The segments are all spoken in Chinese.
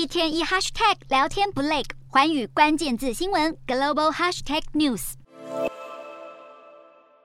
一天一 hashtag 聊天不累，环宇关键字新闻 global hashtag news。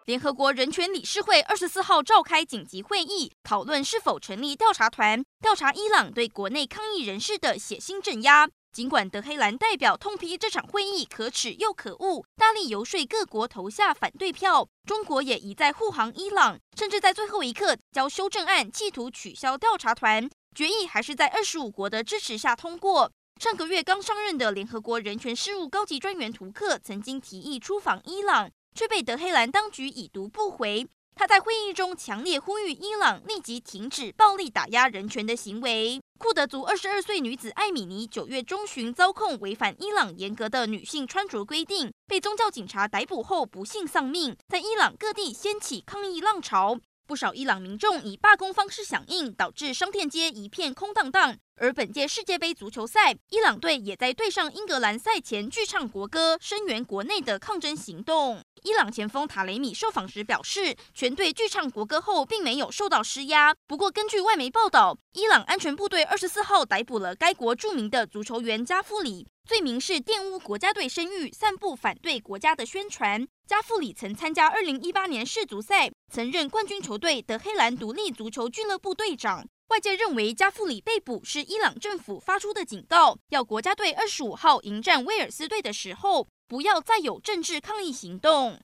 联合国人权理事会二十四号召开紧急会议，讨论是否成立调查团调查伊朗对国内抗议人士的血腥镇压。尽管德黑兰代表痛批这场会议可耻又可恶，大力游说各国投下反对票，中国也一再护航伊朗，甚至在最后一刻交修正案，企图取消调查团。决议还是在二十五国的支持下通过。上个月刚上任的联合国人权事务高级专员图克曾经提议出访伊朗。却被德黑兰当局已读不回。他在会议中强烈呼吁伊朗立即停止暴力打压人权的行为。库德族二十二岁女子艾米尼九月中旬遭控违反伊朗严格的女性穿着规定，被宗教警察逮捕后不幸丧命，在伊朗各地掀起抗议浪潮。不少伊朗民众以罢工方式响应，导致商店街一片空荡荡。而本届世界杯足球赛，伊朗队也在对上英格兰赛前剧唱国歌，声援国内的抗争行动。伊朗前锋塔雷米受访时表示，全队剧唱国歌后并没有受到施压。不过，根据外媒报道，伊朗安全部队二十四号逮捕了该国著名的足球员加夫里，罪名是玷污国家队声誉、散布反对国家的宣传。加夫里曾参加二零一八年世足赛，曾任冠军球队德黑兰独立足球俱乐部队长。外界认为加夫里被捕是伊朗政府发出的警告，要国家队二十五号迎战威尔斯队的时候，不要再有政治抗议行动。